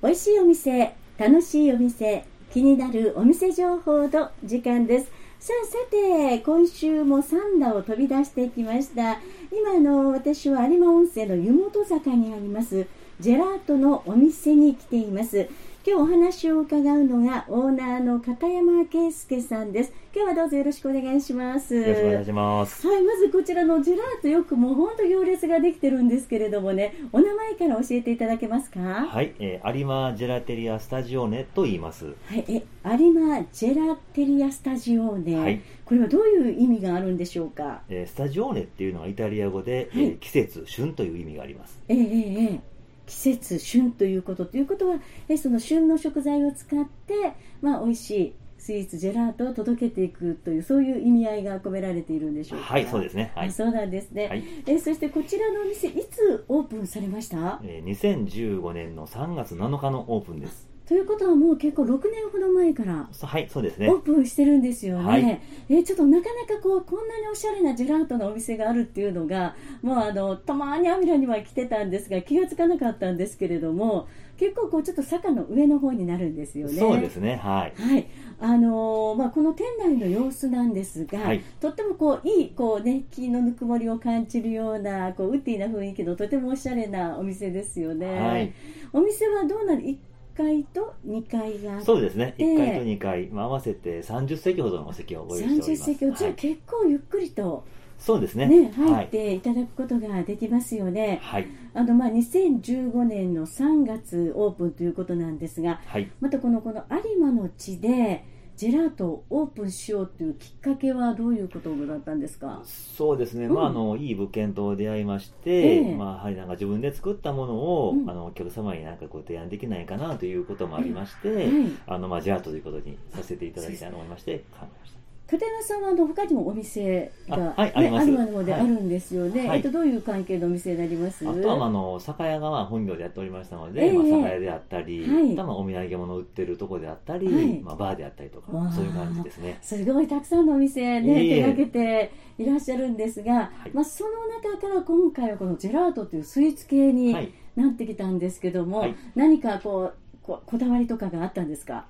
美味しいお店楽しいお店気になるお店情報の時間です。さあさて今週も三田を飛び出してきました。今の私は有馬温泉の湯本坂にありますジェラートのお店に来ています。今日お話を伺うのがオーナーの片山圭介さんです。今日はどうぞよろしくお願いします。よろしくお願いします。はいまずこちらのジェラートよくもう本当行列ができてるんですけれどもね。お名前から教えていただけますか？はい、えー、有馬ジェラテリアスタジオネと言います。はいえ有馬ジェラテリアスタジオネ、はい、これはどういう意味があるんでしょうか、えー、スタジオネっていうのはイタリア語で、はい、えー、季節旬という意味があります。えー、えー、えー季節旬ということということはえその旬の食材を使って、まあ、美味しいスイーツジェラートを届けていくというそういう意味合いが込められているんでしょうか。はいそうですね、はい、そうなんですね、はい、えそしてこちらのお店いつオープンされました、えー、2015年の3月7日のオープンですということはもう結構6年ほど前からはいそうですね。オープンしてるんですよね、はい、えちょっとなかなかこうこんなにおしゃれなジェラートのお店があるっていうのがもうあのたまにアミラには来てたんですが気がつかなかったんですけれども結構こうちょっと坂の上の方になるんですよね。そうですねはい、はい。あのー、まあ、この店内の様子なんですが、はい、とってもこういいこう熱気のぬくもりを感じるようなこうウッディな雰囲気のとてもおしゃれなお店ですよね、はい、お店はどうなる？階と2階がそうですね。1階と2階、まあ、合わせて30席ほどのお席をご用意しております。30席をじゃあ結構ゆっくりと、そうですね。ね入っていただくことができますよね、はい、あのまあ2015年の3月オープンということなんですが、はい、またこのこの有馬の地でジェラートをオープンしようというきっかけはどういうことだったんですか？そうですね、うん、まあ、あのいい物件と出会いまして、えー、まあ、やはりなんか自分で作ったものを、うん、あのお客様になんかこう提案できないかなということもありまして、はい、あのまあ、ジェラートということにさせていただきたいと思いまして考えました。片山さんはあの他にもお店が、ね、はい、あります。のであるんですよね、はい、えっと、どういう関係のお店になります？あとは、あの酒屋が本業でやっておりましたので、えー、まあ、酒屋であったり、はい、あとはお土産物売ってるところであったり、はい、まあ、バーであったりとかそういう感じですね。すごいたくさんのお店ね、手がけていらっしゃるんですが、まあ、その中から今回はこのジェラートというスイーツ系になってきたんですけども、何かこうここだわりとかがあったんですか？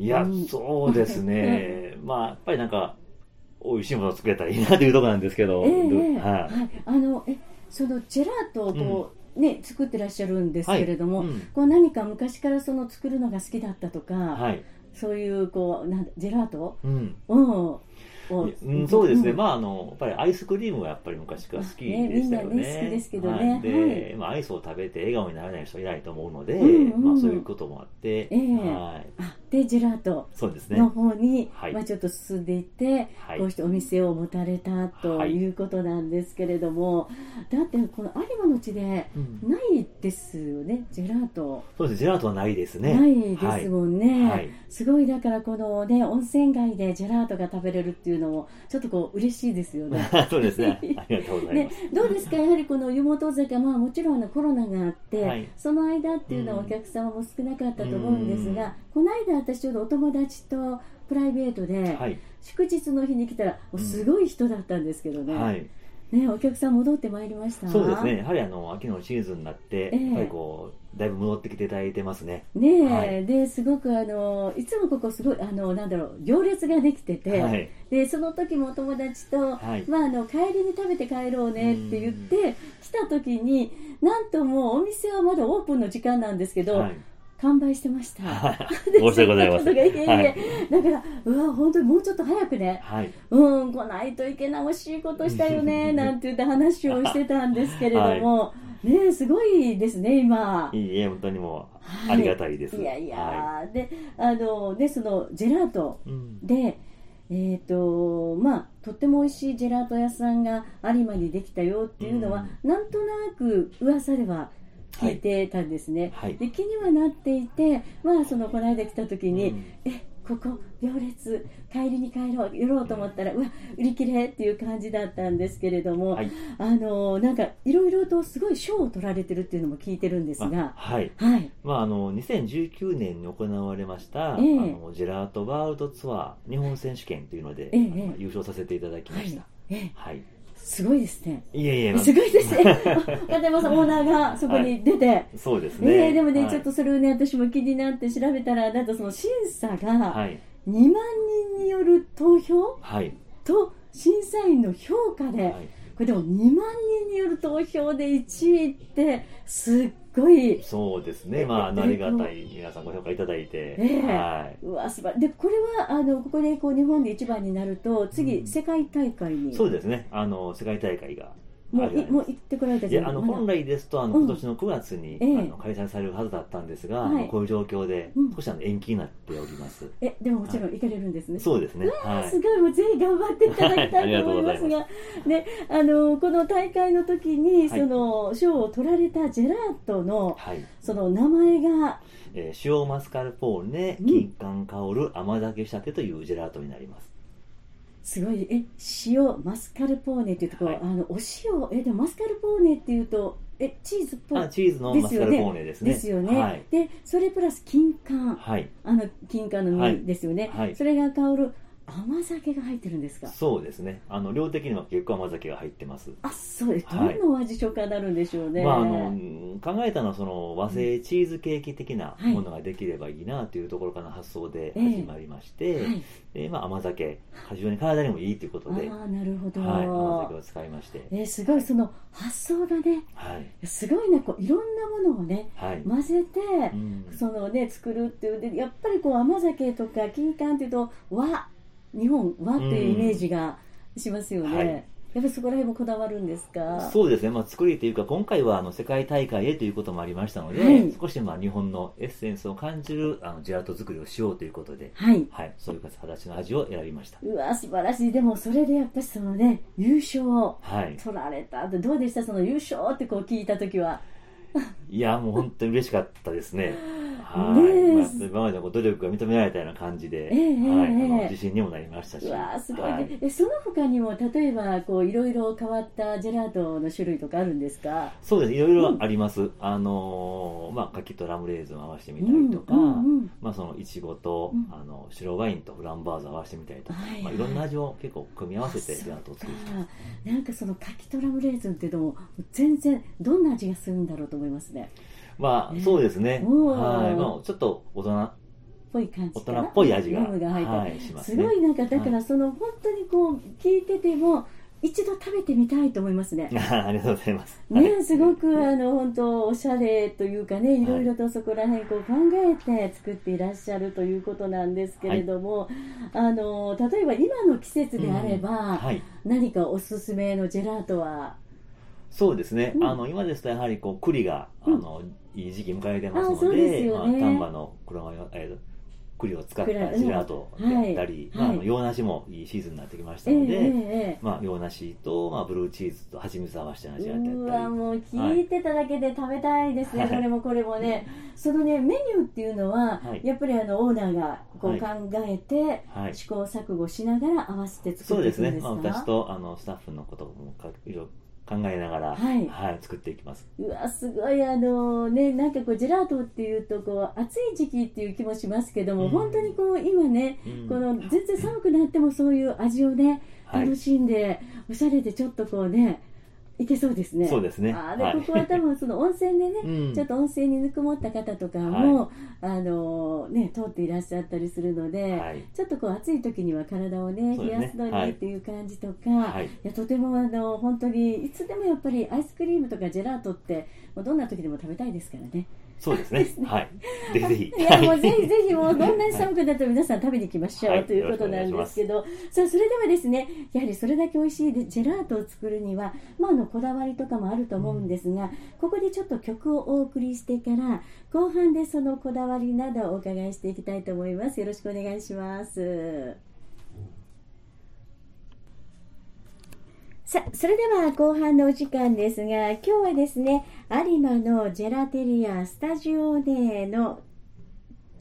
いや、そうですね。まあ、やっぱりなんか、美味しいものを作れたらいいなというところなんですけど、えー、はい、はい、あのえそのジェラートをこう、うん、ね、作ってらっしゃるんですけれども、はい。うん、こう何か昔からその作るのが好きだったとか、はい、そういうこうなんジェラート、うん、をうん、そうですね、まああのやっぱりアイスクリームはやっぱり昔から好きでしたよね。ねね好きですけどね。はい、で、まあアイスを食べて笑顔にならない人いないと思うので、うんうん、まあそういうこともあって、えー、はい。でジェラートの方に、はい、まあちょっと進んでいって、はい、こうしてお店を持たれたということなんですけれども、だってこの有馬の地でないですよね、ジェラート。そうですジェラートはないですね。ないですもんね。すごいだからこのね温泉街でジェラートが食べれるっていうのもちょっとこう嬉しいですよね。そうですね。ありがとうございます。ね、どうですか？やはりこの湯本坂まあもちろんのコロナがあって、はい、その間っていうのはお客様も少なかったと思うんですが、この間私ちょうどお友達とプライベートで、はい、祝日の日に来たらもうすごい人だったんですけどね。はい。ね、お客さん戻ってまいりました？そうですね。やはりあの秋のシーズンになって、えー、やっぱりこうだいぶ戻ってきていただいてますね。ね、はい、ですごくあのいつもここすごいあのなんだろう行列ができてて、はい、でその時もお友達と、はい、まあ、あの帰りに食べて帰ろうねって言って来た時になんともうお店はまだオープンの時間なんですけど、完売してました。申し訳ございません。いえいえだから、うわ、本当にもうちょっと早くね、はい、うん、来ないといけない惜しいことしたよね、なんて言って話をしてたんですけれども、はい、ねすごいですね、今。いいえ、本当にもう、ありがたいです。いやいや、で、あの、で、その、ジェラートで、うん、えっ、ー、と、まあ、とっても美味しいジェラート屋さんが有馬にできたよっていうのは、うん、なんとなく噂では聞いてたんですね、はい、で気にはなっていて、まあ、そのこの間来た時に、うん、えここ行列帰りに帰ろう寄ろうと思ったらうわ売り切れっていう感じだったんですけれども、はい、あのなんかいろいろとすごい賞を取られてるっていうのも聞いてるんですがはい、はい、まあ、あの2019年に行われました、えー、あのジェラートワールドツアー日本選手権というので、えー、優勝させていただきました、はい、えー、はいすごいですね。いやいや、すごいですね。片山さん、オーナーがそこに出て。はい、そうですね。えー、でもね、はい、ちょっとそれをね、私も気になって調べたら、なんとその審査が、2万人による投票、はい、と審査員の評価で、はいこれでも2万人による投票で1位ってすっごい。そうですね。まあありがたい。皆さんご評価いただいて、えー、はい、うわ素晴らしいでこれはあのここでこう日本で一番になると次、うん、世界大会に。そうですね。あの世界大会がもうもう行ってこられたじゃあの本来ですとあの、今年の9月に、あの開催されるはずだったんですが、こういう状況で少しあの延期になっております、えでももちろん行かれるんですね、そうですね、はい、すごい。もうぜひ頑張っていただきたいと思いますが。ねあのこの大会の時にその賞を取られたジェラートの、その名前が、えー、塩マスカルポーネ金柑香る甘酒仕立てというジェラートになりますすごいえ塩マスカルポーネっていうところ、はい、あのお塩えでもマスカルポーネっていうとえチーズっぽい。チーズのマスカルポーネですね。ですよね、はい、でそれプラス金柑、はい、あの金柑の実ですよね、はい、それが香る甘酒が入ってるんですか？そうですね。あの量的には結構甘酒が入ってます。あそうです。どんな味食感になるんでしょうね、まあ、あの考えたのはその和製チーズケーキ的なものができればいいなというところからの発想で始まりまして、はい、でまあ、甘酒。非常に体にもいいということであなるほど、はい、甘酒を使いまして、えー、すごいその発想がね、はい、すごいねこういろんなものをね、はい、混ぜて、うん、そのね作るっていうでやっぱりこう甘酒とか金柑っていうと和日本はっていうイメージがしますよね。はい、やっぱりそこら辺もこだわるんですか？そうですね、まあ、作りというか、今回はあの世界大会へということもありましたので、はい、少しまあ日本のエッセンスを感じるあのジェラート作りをしようということで、はい。はい、そういう形の味を選びました。うわ素晴らしい、でもそれでやっぱりそのね、優勝を取られた、はい、どうでした、その優勝ってこう聞いたときは。いや、もう本当に嬉しかったですね。はい、まあ、今までの努力が認められたような感じで、えー、はい、あの自信にもなりましたし。わすごい、ね、はい、その他にも例えばこういろいろ変わったジェラートの種類とかあるんですか？そうです、いろいろあります。うん、あのまあ柿とラムレーズンを合わせてみたりとか、うんうんうん、まあそのいちごと、うん、あの白ワインとフランバーズを合わせてみたりとか、はいはい、まあいろんな味を結構組み合わせてジェラートを作ってます。なんかその柿とラムレーズンっていうのも全然どんな味がするんだろうと思いますね。まあ、そうですね。はい。まあ、ちょっと大人っぽい感じ大人っぽい味が。が入って、はい、します、ね、すごいなんか、だからその、本当にこう、聞いてても、一度食べてみたいと思いますね。ありがとうございます。ね、すごくあの本当おしゃれというかね、いろいろとそこら辺こう考えて作っていらっしゃるということなんですけれども、はい、あの例えば今の季節であれば、うんはい、何かおすすめのジェラートは？そうですね、うん、あの今ですとやはりこう栗が、あのいい時期迎えてますので、ね、まあ、丹波の黒が、えー、栗を使ったジェラートであったり、はい。まあ、あの洋梨もいいシーズンになってきましたので、えー、まあ、洋梨と、まあ、ブルーチーズと蜂蜜合わせて味わったりうわもう聞いてただけで食べたいですね、はい、これもこれもね。そのねメニューっていうのは、はい、やっぱりあのオーナーがこう考えて、試行錯誤しながら合わせて作っていくんですか？そうですね、まあ、私とあのスタッフのこともいろいろ考えながら、はい、はい、作っていきます。うわ、すごい、あのね、なんかこう、ジェラートっていうと、こう、暑い時期っていう気もしますけども、うん、本当にこう、今ね、うん、この、全然寒くなってもそういう味をね、楽しんで、はい、おしゃれでちょっとこうね、いけそうですね。そうですね。あで、はい、ここは多分その温泉でね、うん、ちょっと温泉にぬくもった方とかも、はい、あのね通っていらっしゃったりするので、はい、ちょっとこう暑い時には体をね冷やすのにってい。う感じとか、い、やとてもあの本当にいつでもやっぱりアイスクリームとかジェラートってもうどんな時でも食べたいですからね。そうですね。はい。ぜひぜひ。いや、もうぜひぜひ、もうどんなに寒くなっても皆さん食べに行きましょう、ということなんですけど、さあ、それではですね、やはりそれだけ美味しいジェラートを作るには、まあ、あの、こだわりとかもあると思うんですが、ここでちょっと曲をお送りしてから、後半でそのこだわりなどをお伺いしていきたいと思います。よろしくお願いします。さあ、それでは後半のお時間ですが、今日はですね、有馬のジェラテリアスタジオネの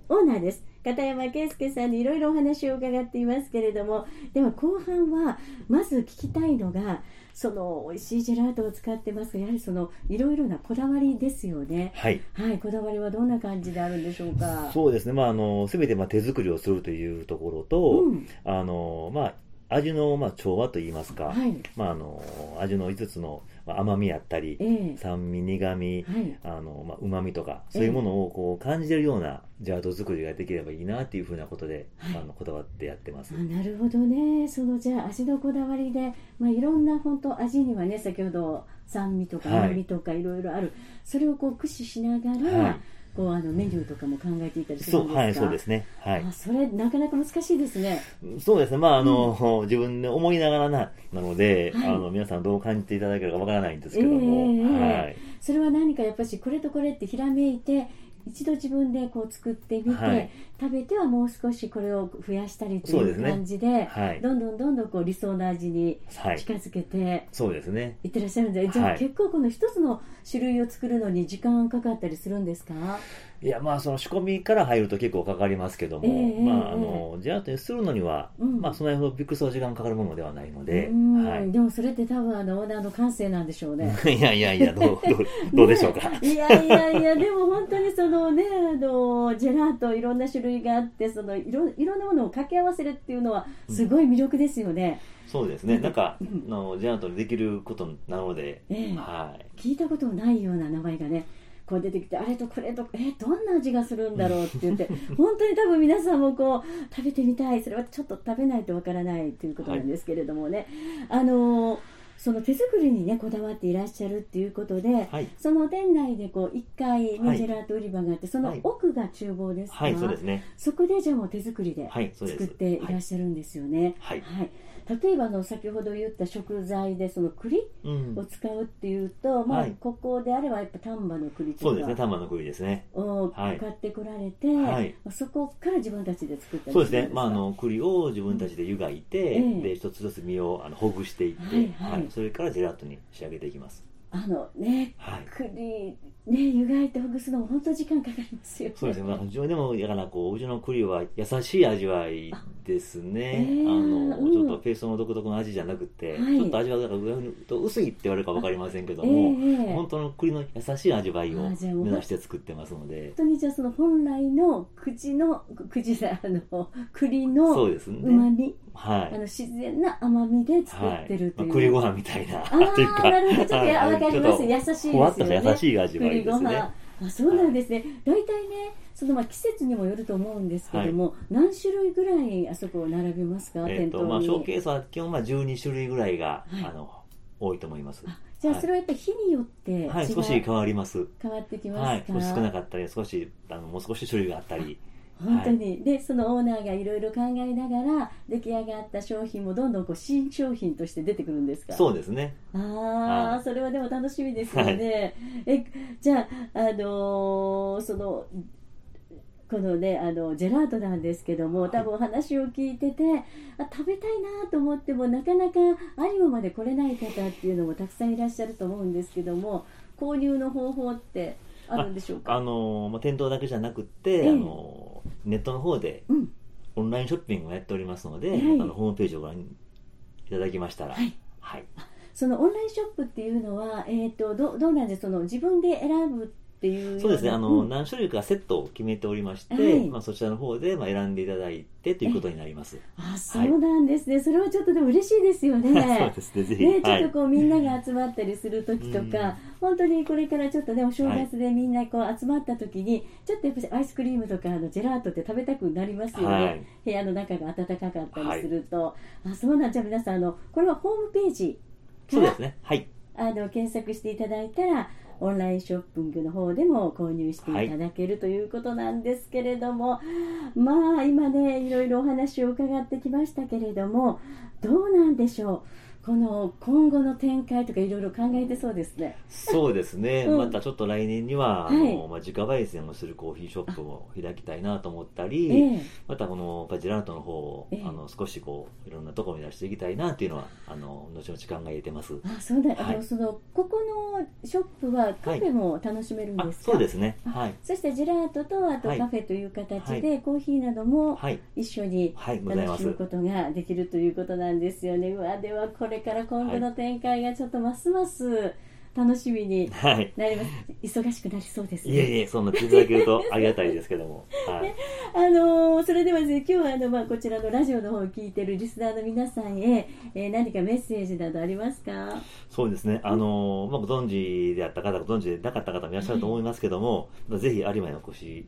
オーナーです。片山圭介さんにいろいろお話を伺っていますけれども、では後半は、まず聞きたいのが、その美味しいジェラートを使ってますが、やはりそのいろいろなこだわりですよね。はい。はい、こだわりはどんな感じであるんでしょうか？そうですね。まあ、あの、すべてまあ手作りをするというところと、うん、あの、まあ、味のまあ調和といいますか、はい、まあ、あの味の5つの甘みやったり、えー、酸味苦味、はい、あのまあ、旨味とかそういうものをこう感じれるようなジャート作りができればいいなっていうふうなことで、はい、あのこだわってやってます。なるほどね。そのじゃあ味のこだわりで、まあ、いろんな本当味にはね先ほど酸味とか甘みとかいろいろある、それをこう駆使しながら、こうあのメニューとかも考えていたりするんですか？はい、そうですね。はい。あそれ、なかなか難しいですね。そうですね。まあ、あの、うん、自分で思いながらな、なので、はい、あの、皆さんどう感じていただけるかわからないんですけども、えー、はい。それは何かやっぱし、これとこれってひらめいて、一度自分でこう作ってみて、はい、食べてはもう少しこれを増やしたりという感じで、ねはい、どんどんどんどんこう理想の味に近づけて、そうですね。いってらっしゃるんで、じゃあ結構この一つの種類を作るのに時間かかったりするんですか？いやまあその仕込みから入ると結構かかりますけども、えー、まああのジェラートにするのには、うん、まあそのほどびっくりする時間かかるものではないので、はい、でもそれって多分あのオーナーの感性なんでしょうね。いやいやいやどうどうどうでしょうか、いやいやいやでも本当にそのねあのジェラートいろんな種類があってそのいろいろんなものを掛け合わせるっていうのはすごい魅力ですよね、うん、そうですね。なんか、うん、のジェラートでできることなので、えー、はい、聞いたことないような名前がねこう出てきてあれとこれとえどんな味がするんだろうって言って 本当に多分皆さんもこう食べてみたい。それはちょっと食べないとわからないということなんですけれどもね、はい、あのーその手作りにねこだわっていらっしゃるっていうことで、はい、その店内でこう1階にジェラート売り場があって、その奥が厨房ですか、はい、そうですね。そこでじゃあもう手作りで作っていらっしゃるんですよね。はい、はい。例えばの先ほど言った食材でその栗を使うっていうと、うん、まあ、ここであればやっぱ丹波の栗とか。そうですね丹波の栗ですね。を買ってこられて、はい、そこから自分たちで作ったそうですね、まあ、あの栗を自分たちで湯がいて、うん、で一つずつ身をあのほぐしていって、はいはい、はい、それからジェラートに仕上げていきます。あのね、はい、栗ね湯がいてほぐすのも本当時間かかりますよ、ね、そうですね、まあ、非常にでもだからこううちの栗は優しい味わいですね、えー、あの、うん、ちょっとペーストの独特の味じゃなくて、はい、ちょっと味はだからと薄いって言われるか分かりませんけども、えー、本当の栗の優しい味わいを目指して作ってますので。本当にじゃあその本来の口の口あの栗のうまみ、はい、あの自然な甘みで作ってるという、はい。まあ、栗ご飯みたいなああなるほど。ちょっと分かります。優しいですよね。優しい味わいですね。あそうなんですね、大体ねそのまあ季節にもよると思うんですけども、はい、何種類ぐらいあそこ並びますか、えーとまあ、ショーケースは基本まあ12種類ぐらいが、はい、あの多いと思います。じゃあそれはやっぱり日によってはい、少し変わります。変わってきますか、はい、少し少なかったり少しあのもう少し種類があったり本当に、はい、でそのオーナーがいろいろ考えながら出来上がった商品もどんどんこう新商品として出てくるんですか？そうですね。ああ、はい、それはでも楽しみですよね、はい、えじゃあ、あのー、そのこのねあのジェラートなんですけども多分話を聞いててあ食べたいなと思ってもなかなか有馬まで来れない方っていうのもたくさんいらっしゃると思うんですけども購入の方法ってあるんでしょうか？あの、まあ、店頭だけじゃなくて、えー、あのネットの方で、オンラインショッピングをやっておりますので、はい、あのホームページをご覧いただきましたら、はい、はい、そのオンラインショップっていうのは、えーと、どどうなんでその自分で選ぶっていうそうですね。あの、うん、何種類かセットを決めておりまして、はい、まあ、そちらの方で、まあ、選んでいただいてということになります。あそうなんですね、はい、それはちょっとでも嬉しいですよね。そうですね。ぜひ、ね、ちょっとこう、みんなが集まったりする時とか、本当にこれからちょっとねお正月でみんなこう集まった時に、ちょっとやっぱりアイスクリームとかあのジェラートって食べたくなりますよね、部屋の中が暖かかったりすると、あそうなんじゃ皆さんあのこれはホームページそうですね。はい。あの検索していただいたらオンラインショッピングの方でも購入していただける、ということなんですけれどもまあ今ねいろいろお話を伺ってきましたけれどもどうなんでしょう？この今後の展開とかいろいろ考えてそうですね。そうですね。うん、またちょっと来年には、あの、まあ、自家焙煎をするコーヒーショップを開きたいなと思ったり、えー、またこのジェラートの方を、えー、あの少しこういろんなところに出していきたいなっていうのはあの後々考えてます。あ、そうだ。はい、あのそのここのショップはカフェも楽しめるんですか？はい、そうですね。はい。そしてジェラートとあとカフェという形で、コーヒーなども一緒に楽しむことができるということなんですよね。うわではこれから今後の展開がちょっとますます楽しみになります、はい、忙しくなりそうです、ね、いえいえそんな聞いていただけるとありがたいですけども、はい、あのー、それではですね今日はあの、まあ、こちらのラジオの方を聞いてるリスナーの皆さんへ、えー、何かメッセージなどありますか？そうですね。あのー、まあ、ご存知であった方ご存知でなかった方もいらっしゃると思いますけども、はい、ぜひ有馬にお越し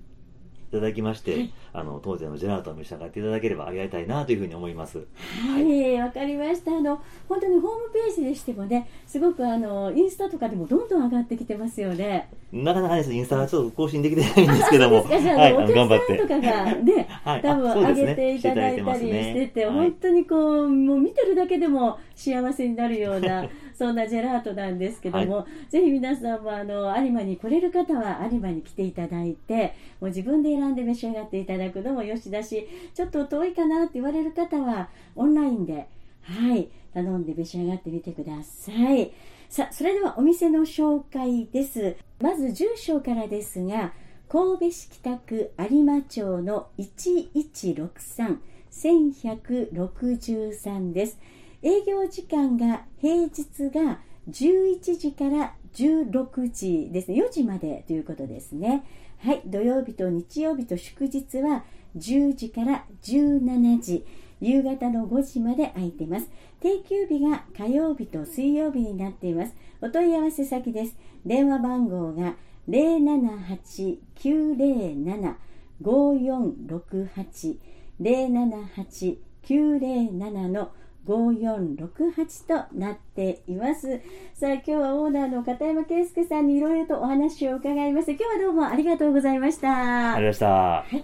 いただきまして、はい、あの当然のジェラートを召し上がっていただければありがたいなというふうに思います。はい、わ、はい、かりました。あの本当にホームページでしてもね、すごくあのインスタとかでもどんどん上がってきてますよね。なかなかですインスタはちょっと更新できてないんですけども、はい、お客さんとかがね、はい、多分上げていただいたりしてて、ね、本当にこうもう見てるだけでも幸せになるような。そんなジェラートなんですけども、はい、ぜひ皆さんもあの有馬に来れる方は有馬に来ていただいてもう自分で選んで召し上がっていただくのもよしだしちょっと遠いかなって言われる方はオンラインではい頼んで召し上がってみてください。さあそれではお店の紹介です。まず住所からですが神戸市北区有馬町の1163 1163です。営業時間が平日が11時から16時ですね、4時までということですね。はい、土曜日と日曜日と祝日は10時から17時、夕方の5時まで空いてます。定休日が火曜日と水曜日になっています。お問い合わせ先です。電話番号が078-907-5468 078-907の5468となっています。さあ、今日はオーナーの片山圭介さんにいろいろとお話を伺いました。今日はどうもありがとうございました。ありがとうございました。はい。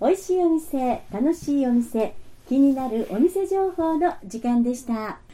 美味しいお店、楽しいお店、気になるお店情報の時間でした。